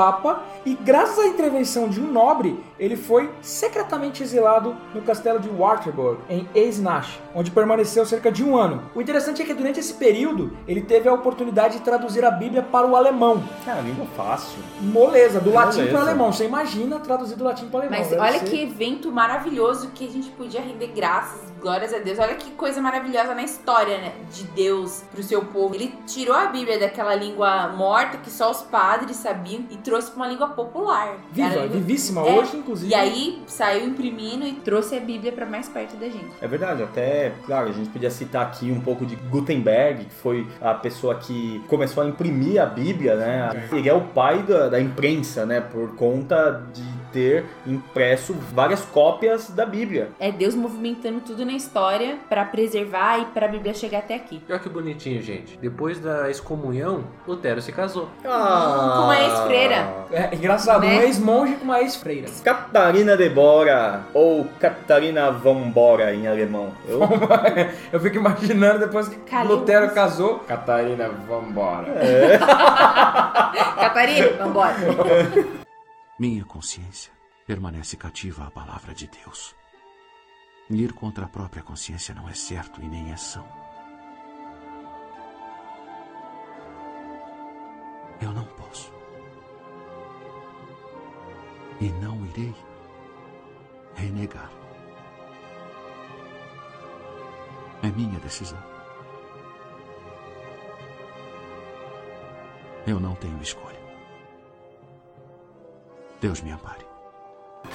e graças à intervenção de um nobre, ele foi secretamente exilado no castelo de Wartburg, em Eisenach, onde permaneceu cerca de um ano. O interessante é que durante esse período, ele teve a oportunidade de traduzir a Bíblia para o alemão. Cara, língua fácil. Moleza, do latim Moleza. para o alemão. Você imagina traduzir do latim para o alemão. Mas deve olha ser- que evento maravilhoso que a gente podia render graças, glórias a Deus. Olha que coisa maravilhosa na história né, de Deus pro seu povo. Ele tirou a Bíblia daquela língua morta que só os padres sabiam e trouxe pra uma língua popular. Viva, língua- vivíssima É, hoje, inclusive. E aí saiu imprimindo e trouxe a Bíblia pra mais perto da gente. É verdade, até, claro, a gente podia citar aqui um pouco de Gutenberg, que foi a pessoa que começou a imprimir a Bíblia, né? Ele é o pai da, da imprensa, né? Por conta de ter impresso várias cópias da Bíblia. É Deus movimentando tudo na história pra preservar e pra Bíblia chegar até aqui. Olha que bonitinho, gente. Depois da excomunhão, Lutero se casou. Ah, com uma ex-freira. É engraçado, Né? um ex-monge com uma ex-freira. Catarina de Bora, ou Catarina Vambora em alemão. Eu, Eu fico imaginando depois que Calil. Lutero casou. Catarina, vambora. Catarina, vambora. Minha consciência permanece cativa à palavra de Deus. Ir contra a própria consciência não é certo e nem é são. Eu não posso. E não irei renegar. É minha decisão. Eu não tenho escolha. Deus me ampare.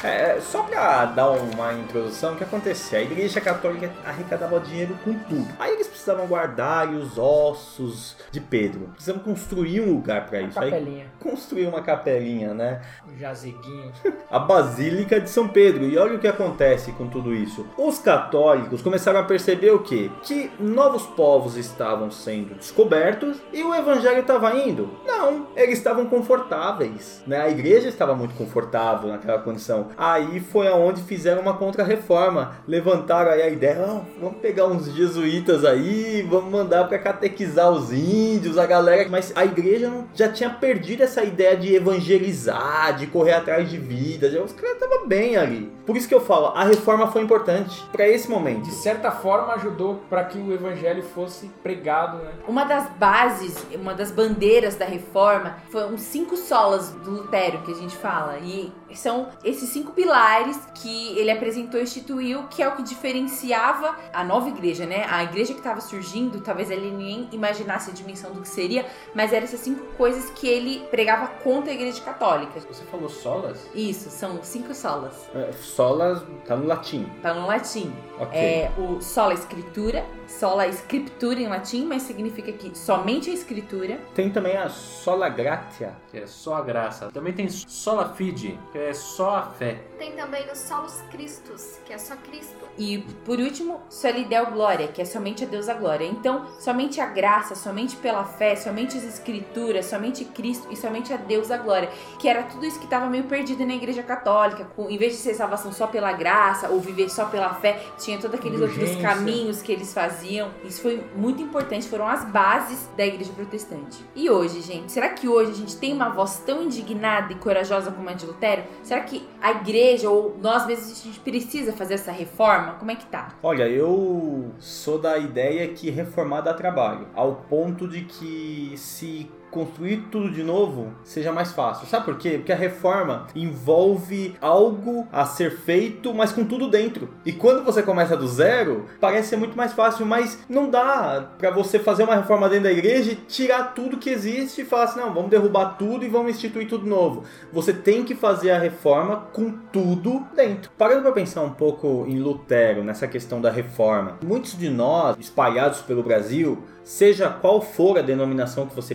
É, só pra dar uma introdução, o que acontecia? A igreja católica arrecadava dinheiro com tudo. Aí eles precisavam guardar os ossos de Pedro. Precisavam construir um lugar pra isso. Aí Capelinha, construir uma capelinha, né? um jazeguinho. a Basílica de São Pedro. E olha o que acontece com tudo isso. Os católicos começaram a perceber o quê? Que novos povos estavam sendo descobertos e o evangelho estava indo. Não, eles estavam confortáveis, né? A igreja estava muito confortável naquela condição. Aí foi aonde fizeram uma contra-reforma. Levantaram aí a ideia, "Ah, vamos pegar uns jesuítas aí, vamos mandar para catequizar os índios, a galera. Mas a igreja não- já tinha perdido essa ideia de evangelizar, de correr atrás de vidas. Já- Os caras estavam bem ali. Por isso que eu falo, a reforma foi importante para esse momento. De certa forma ajudou para que o evangelho fosse pregado, né? Uma das bases, uma das bandeiras da reforma foram os cinco solas do Lutero que a gente fala. E são esses cinco pilares que ele apresentou e instituiu, que é o que diferenciava a nova igreja, né? A igreja que estava surgindo, talvez ele nem imaginasse a dimensão do que seria, mas eram essas cinco coisas que ele pregava contra a igreja católica. Você falou solas? Isso, são cinco solas. É, Solas tá no latim. Tá no latim. Ok. É o sola escritura, sola escritura em latim, mas significa que somente a escritura. Tem também a sola gratia. Que é só a graça. Também tem sola fide, que é só a fé. Tem também os solos Cristos, que é só Cristo. E por último, soli deo glória, que é somente a Deus a glória. Então, somente a graça, somente pela fé, somente as escrituras, somente Cristo e somente a Deus a glória. Que era tudo isso que estava meio perdido na igreja católica. Com, em vez de ser salvação só pela graça ou viver só pela fé, tinha todos aqueles outros Indulgência. caminhos que eles faziam. Isso foi muito importante, foram as bases da igreja protestante. E hoje, gente, será que hoje a gente tem uma voz tão indignada e corajosa como a de Lutero? Será que a igreja ou nós mesmos a gente precisa fazer essa reforma? Como é que tá? Olha, eu sou da ideia que reformar dá trabalho, ao ponto de que se construir tudo de novo seja mais fácil. Sabe por quê? Porque a reforma envolve algo a ser feito, mas com tudo dentro. E quando você começa do zero, parece ser muito mais fácil, mas não dá para você fazer uma reforma dentro da igreja e tirar tudo que existe e falar assim: não, vamos derrubar tudo e vamos instituir tudo novo. Você tem que fazer a reforma com tudo dentro. Parando para pensar um pouco em Lutero, nessa questão da reforma, muitos de nós, espalhados pelo Brasil, seja qual for a denominação que você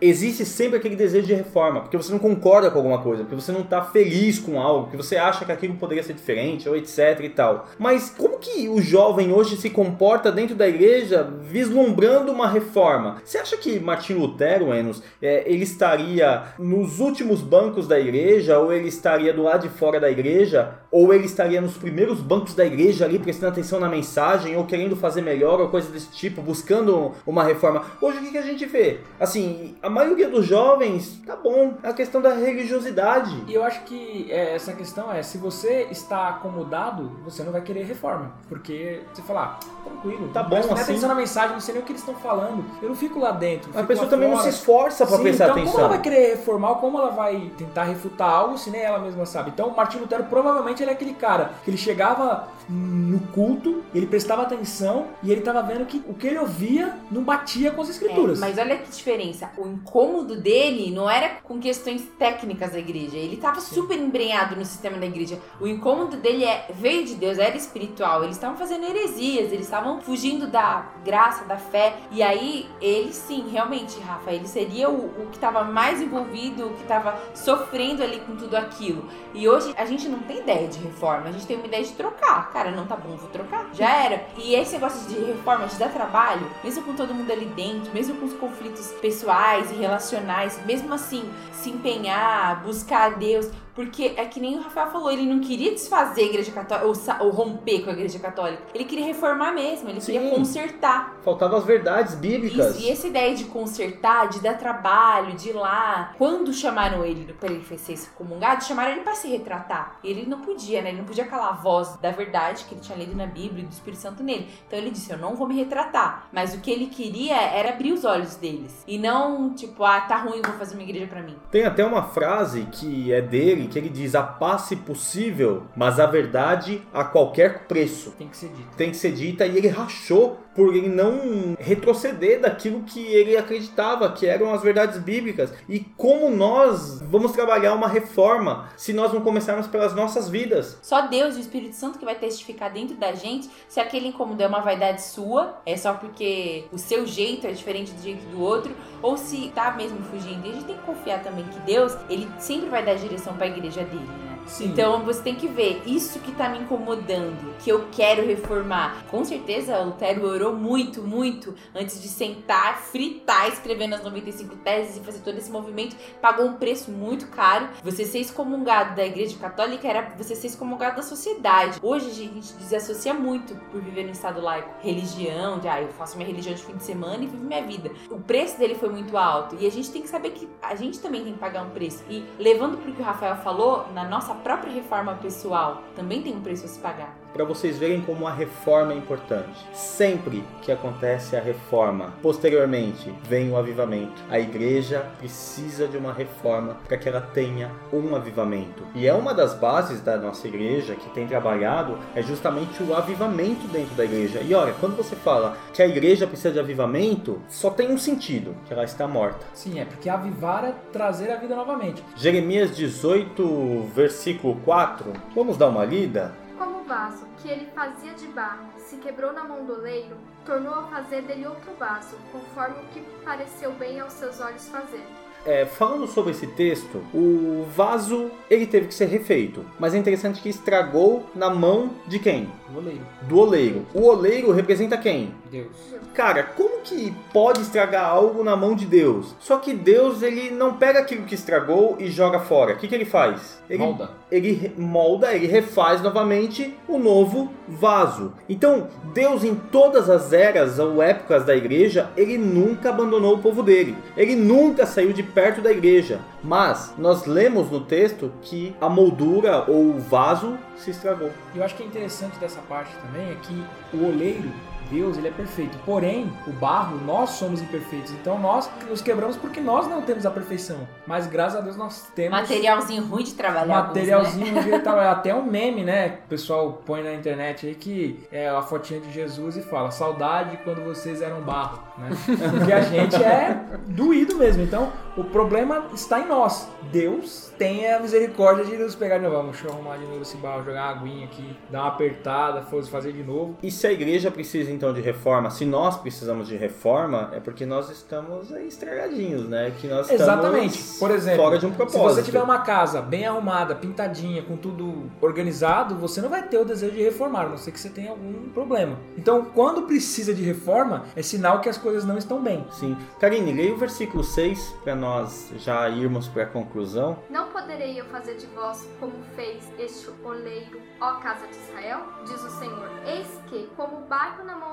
existe sempre aquele desejo de reforma, porque você não concorda com alguma coisa, porque você não está feliz com algo, porque você acha que aquilo poderia ser diferente, ou etc e tal. Mas como que o jovem hoje se comporta dentro da igreja vislumbrando uma reforma? Você acha que Martin Lutero, Enos, é, ele estaria nos últimos bancos da igreja, ou ele estaria do lado de fora da igreja, ou ele estaria nos primeiros bancos da igreja ali prestando atenção na mensagem, ou querendo fazer melhor, ou coisa desse tipo, buscando uma reforma. Hoje o que, que a gente vê? Assim, a maioria dos jovens, tá bom, é a questão da religiosidade. E eu acho que é, essa questão é, se você está acomodado, você não vai querer reforma. Porque você fala, ah, tranquilo, Tá não bom presta nem assim. atenção na mensagem, não sei nem o que eles estão falando. Eu não fico lá dentro. A pessoa também não fora. se esforça pra Sim, prestar então, atenção. como ela vai querer reformar ou como ela vai tentar refutar algo se nem ela mesma sabe? Então, Martin Lutero provavelmente ele é aquele cara que ele chegava no culto, ele prestava atenção e ele tava vendo que o que ele ouvia não batia com as É, escrituras. mas olha que diferença. O incômodo dele não era com questões técnicas da igreja. Ele estava super embrenhado no sistema da igreja. O incômodo dele é veio de Deus, era espiritual. Eles estavam fazendo heresias, eles estavam fugindo da graça, da fé. E aí, ele sim, realmente, Rafa, ele seria o, o que estava mais envolvido, o que estava sofrendo ali com tudo aquilo. E hoje a gente não tem ideia de reforma, a gente tem uma ideia de trocar. Cara, não tá bom, vou trocar. Já era. E esse negócio de reforma te dá trabalho, mesmo com todo mundo ali dentro, mesmo com os conflitos pessoais e relacionais, mesmo assim, se empenhar, buscar a Deus. Porque é que nem o Rafael falou, ele não queria desfazer a igreja católica ou, ou romper com a igreja católica. Ele queria reformar mesmo, ele queria Sim. consertar. Faltavam as verdades bíblicas. Isso, e essa ideia de consertar, de dar trabalho, de ir lá. Quando chamaram ele para ele ser excomungado, chamaram ele para se retratar. Ele não podia, né? Ele não podia calar a voz da verdade que ele tinha lido na Bíblia e do Espírito Santo nele. Então ele disse: Eu não vou me retratar. Mas o que ele queria era abrir os olhos deles. E não, tipo, ah, tá ruim, vou fazer uma igreja para mim. Tem até uma frase que é dele, que ele diz: a paz se possível, mas a verdade a qualquer preço. Tem que ser dito. Tem que ser dita e ele rachou por ele não retroceder daquilo que ele acreditava que eram as verdades bíblicas. E como nós vamos trabalhar uma reforma se nós não começarmos pelas nossas vidas? Só Deus e o Espírito Santo que vai testificar dentro da gente se aquele incômodo é uma vaidade sua, é só porque o seu jeito é diferente do jeito do outro, ou se tá mesmo fugindo. E a gente tem que confiar também que Deus, ele sempre vai dar direção para a igreja dele, né? Sim. Então você tem que ver, isso que tá me incomodando, que eu quero reformar. Com certeza o Lutero orou muito, muito antes de sentar, fritar, escrevendo as 95 teses e fazer todo esse movimento. Pagou um preço muito caro. Você ser excomungado da igreja católica era você ser excomungado da sociedade. Hoje a gente desassocia muito por viver no estado laico. Religião, de ah, eu faço minha religião de fim de semana e vivo minha vida. O preço dele foi muito alto. E a gente tem que saber que a gente também tem que pagar um preço. E levando pro que o Rafael falou, na nossa própria reforma pessoal, também tem um preço a se pagar. Para vocês verem como a reforma é importante. Sempre que acontece a reforma, posteriormente vem o avivamento. A igreja precisa de uma reforma para que ela tenha um avivamento. E é uma das bases da nossa igreja que tem trabalhado é justamente o avivamento dentro da igreja. E olha, quando você fala que a igreja precisa de avivamento, só tem um sentido, que ela está morta. Sim, é porque avivar é trazer a vida novamente. Jeremias 18, versículo 4. Vamos dar uma lida? Como o vaso que ele fazia de barro se quebrou na mão do oleiro, tornou a fazer dele outro vaso, conforme o que pareceu bem aos seus olhos fazer. É, falando sobre esse texto, o vaso ele teve que ser refeito, mas é interessante que estragou na mão de quem? O oleiro. Do oleiro. O oleiro representa quem? Deus. Cara, como que pode estragar algo na mão de Deus? Só que Deus ele não pega aquilo que estragou e joga fora. O que, que ele faz? Ele Molda. Ele molda, ele refaz novamente o novo vaso. Então, Deus em todas as eras ou épocas da igreja, ele nunca abandonou o povo dele. Ele nunca saiu de perto da igreja. Mas nós lemos no texto que a moldura ou o vaso se estragou. Eu acho que é interessante dessa parte também é que o oleiro Deus, ele é perfeito. Porém, o barro, nós somos imperfeitos. Então nós nos quebramos porque nós não temos a perfeição. Mas graças a Deus nós temos Materialzinho ruim de trabalhar. alguns, né? materialzinho de trabalhar. Até um meme, né? O pessoal põe na internet aí que é a fotinha de Jesus e fala saudade quando vocês eram barro, né? Porque a gente é doído mesmo. Então, o problema está em nós. Deus tem a misericórdia de nos pegar de novo. Vamos, deixa eu arrumar de novo esse barro, jogar uma aguinha aqui, dar uma apertada, fazer de novo. E se a igreja precisa então de reforma, se nós precisamos de reforma, é porque nós estamos aí estragadinhos, né? Que nós Exatamente. estamos Por exemplo, fora de um se propósito. você tiver uma casa bem arrumada, pintadinha, com tudo organizado, você não vai ter o desejo de reformar, a não ser que você tenha algum problema. Então, quando precisa de reforma, é sinal que as coisas não estão bem. Sim. Karine, leia o versículo 6 para nós já irmos para a conclusão. Não poderei eu fazer de vós como fez este oleiro, ó casa de Israel? Diz o Senhor. Eis que, como barro na mão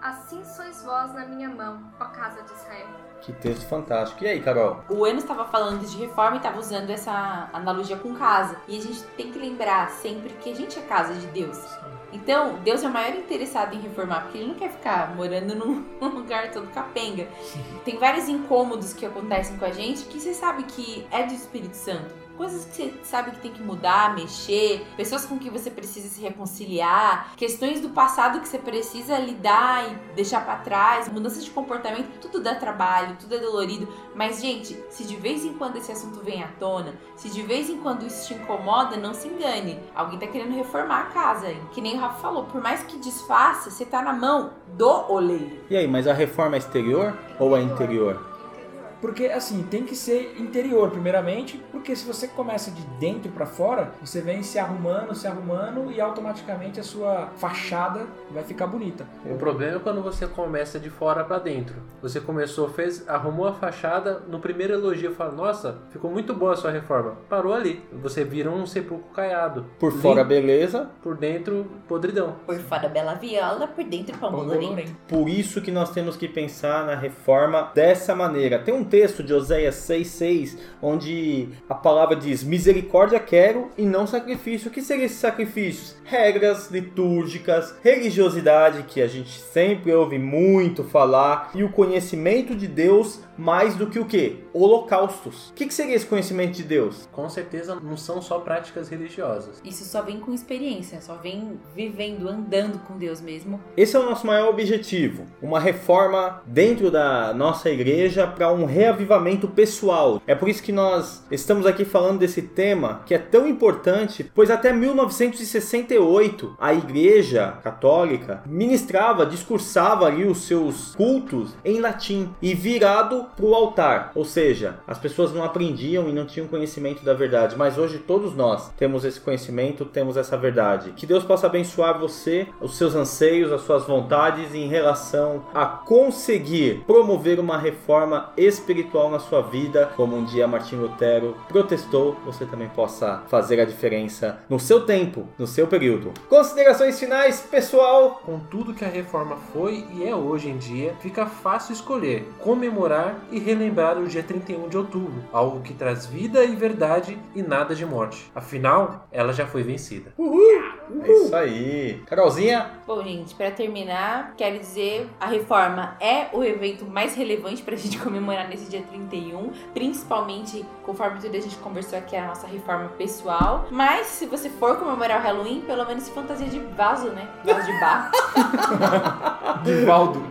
assim sois vós na minha mão, ó casa de Israel. Que texto fantástico. E aí, Carol? O Enos estava falando de reforma e estava usando essa analogia com casa. E a gente tem que lembrar sempre que a gente é casa de Deus. Então, Deus é o maior interessado em reformar, porque ele não quer ficar morando num lugar todo capenga. Tem vários incômodos que acontecem com a gente que você sabe que é do Espírito Santo. Coisas que você sabe que tem que mudar, mexer, pessoas com que você precisa se reconciliar, questões do passado que você precisa lidar e deixar pra trás, mudança de comportamento, tudo dá trabalho, tudo é dolorido. Mas, gente, se de vez em quando esse assunto vem à tona, se de vez em quando isso te incomoda, não se engane. Alguém tá querendo reformar a casa, hein? Que nem o Rafa falou, por mais que desfaça, você tá na mão do oleiro. E aí, mas a reforma é exterior ou é interior? Porque assim, tem que ser interior primeiramente, porque se você começa de dentro pra fora, você vem se arrumando, se arrumando e automaticamente a sua fachada vai ficar bonita. O problema é quando você começa de fora pra dentro. Você começou, fez, arrumou a fachada, no primeiro elogio fala, nossa, ficou muito boa a sua reforma. Parou ali. Você vira um sepulcro caiado. Por fora, Lim- beleza. Por dentro, podridão. Por fora bela viola, por dentro pão. Por isso que nós temos que pensar na reforma dessa maneira. Tem um texto de Oséias 6,6 onde a palavra diz: Misericórdia quero e não sacrifício. O que seriam esses sacrifícios? Regras litúrgicas, religiosidade, que a gente sempre ouve muito falar, e o conhecimento de Deus mais do que o que? Holocaustos. O que que seria esse conhecimento de Deus? Com certeza não são só práticas religiosas. Isso só vem com experiência, só vem vivendo, andando com Deus mesmo. Esse é o nosso maior objetivo, uma reforma dentro da nossa igreja para um reavivamento pessoal. É por isso que nós estamos aqui falando desse tema que é tão importante, pois até 1968 a igreja católica ministrava, discursava ali os seus cultos em latim e virado para o altar, ou seja, as pessoas não aprendiam e não tinham conhecimento da verdade, mas hoje todos nós temos esse conhecimento, temos essa verdade. Que Deus possa abençoar você, os seus anseios, as suas vontades em relação a conseguir promover uma reforma espiritual na sua vida, como um dia Martim Lutero protestou, você também possa fazer a diferença no seu tempo, no seu período. Considerações finais, pessoal? Com tudo que a reforma foi e é hoje em dia, fica fácil escolher comemorar e relembrar o dia 31 de outubro, algo que traz vida e verdade e nada de morte. Afinal, ela já foi vencida. É isso aí. Carolzinha? Bom, gente, pra terminar, quero dizer, a reforma é o evento mais relevante pra gente comemorar nesse dia 31, principalmente conforme tudo a gente conversou aqui, a nossa reforma pessoal. Mas se você for comemorar o Halloween, pelo menos se fantasia de vaso, né? Vaso de barro. De Valdo.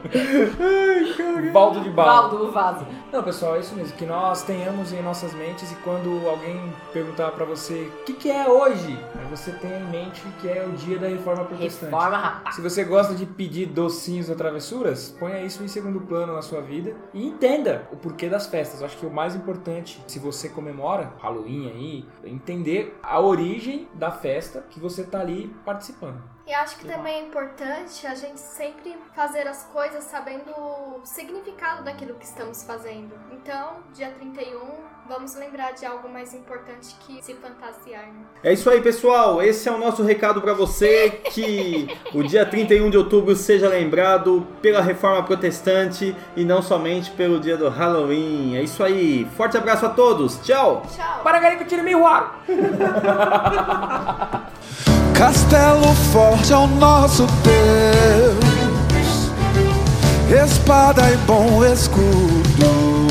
Valdo de barro. Valdo, o Não, pessoal, é isso mesmo. Que nós tenhamos em nossas mentes e quando alguém perguntar pra você o que, que é hoje, aí você tenha em mente que é o dia da reforma protestante. Reforma, rapaz. Se você gosta de pedir docinhos ou travessuras, ponha isso em segundo plano na sua vida e entenda o porquê das festas. Eu acho que o mais importante, se você comemora Halloween aí, é entender a origem da festa que você tá ali participando. E acho que também é importante a gente sempre fazer as coisas sabendo o significado daquilo que estamos fazendo. Então, dia 31, vamos lembrar de algo mais importante que se fantasiar, né? É isso aí, pessoal. Esse é o nosso recado para você que o dia 31 de outubro seja lembrado pela reforma protestante e não somente pelo dia do Halloween. É isso aí. Forte abraço a todos. Tchau. Tchau! Para Garico Tirimihuaro! Castelo forte é o nosso Deus. espada e bom escudo.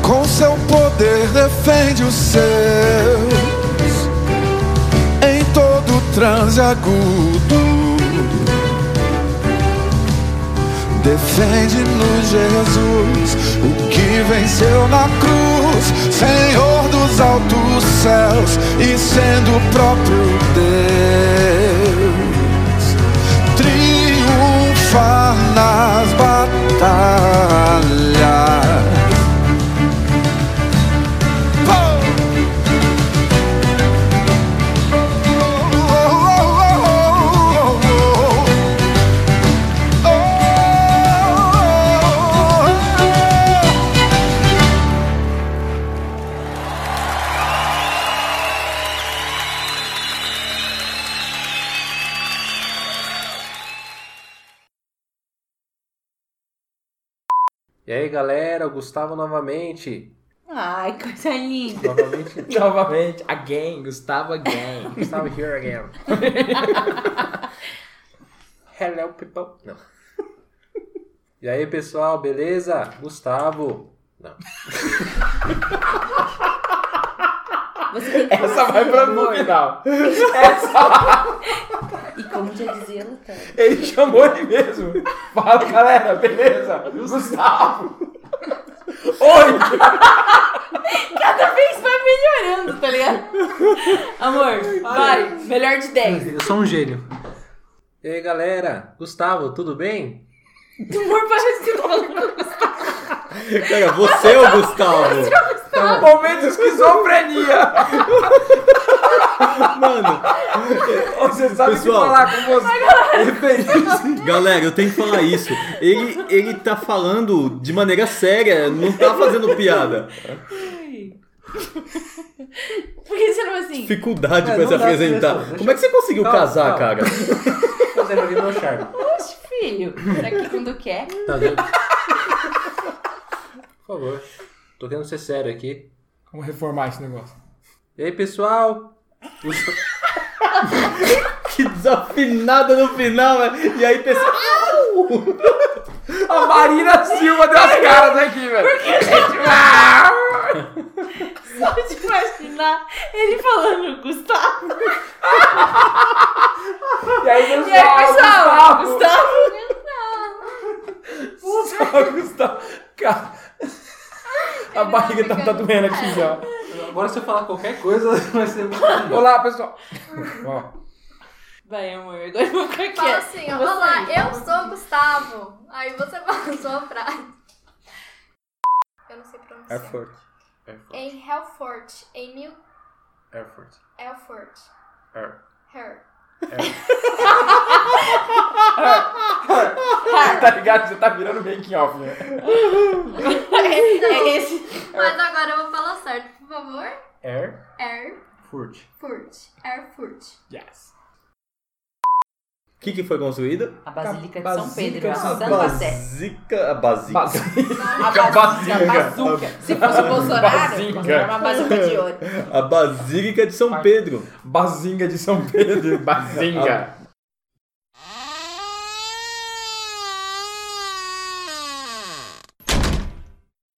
Com seu poder defende os seus em todo transe agudo. Defende-nos, Jesus, o que venceu na cruz, Senhor dos altos céus e sendo o próprio Deus. Triunfa nas batalhas. Aí, galera, o Gustavo novamente. Ai, coisa linda. Novamente. Novamente, again, Gustavo again. Gustavo here again. Hello, people. Não. E aí, pessoal, beleza? Gustavo. Não. Essa vai pra mim, final. Essa E como já dizia Lutero. Ele chamou ele mesmo. Fala, galera, beleza? Gustavo. Oi! Cada vez vai melhorando, tá ligado? Amor, vai. Melhor de 10. Eu sou um gênio. E aí, galera? Gustavo, tudo bem? Amor, parece que eu tô falando com o Cara, você é o Gustavo. Momento de esquizofrenia. Mano, Você sabe Pessoal. falar com você. Galera, eu tenho que falar isso. Ele, ele tá falando de maneira séria, não tá fazendo piada. Por que você não é assim? Dificuldade É, pra não se apresentar. pra- Como é que você conseguiu Calma, casar, calma. cara? Fazendo aqui meu charme. Oxe, filho. Será que quando quer? Tá vendo? Por favor. Tô querendo ser sério aqui. Vamos reformar esse negócio. E aí, pessoal? Gust- Que desafinada no final, velho. E aí, pessoal. A Marina Silva deu as caras aqui, velho. Só de imaginar ele falando Gustavo. E aí, pessoal? E aí, pessoal? Gustavo. Gustavo. Gustavo. Gustavo. Cara, a barriga tá, tá doendo aqui já. Agora se eu falar qualquer coisa, vai ser muito. Olá, pessoal. Ó. Vai, amor. Agora eu vou ficar Fala quieta. assim, ó. Olá, eu sou o Gustavo. Aí você fala a sua frase. Eu não sei pronunciar. Effort. Em Helfort, em Mil... Erfurt. Elfort. Er. Her. Tá ligado? Você tá virando making off, né? É esse. Mas agora eu vou falar certo, por favor. Er. Erfurt. Furt. Erfurt. Yes. O que, que foi construído? A Basílica de São Pedro, Basílica a Santa Sé. Basica. A basica. A. Basílica, bazuca. Se fosse o Bolsonaro, era uma bazuca de ouro. A Basílica de São Pedro. Bazinga de São Pedro. Bazinga.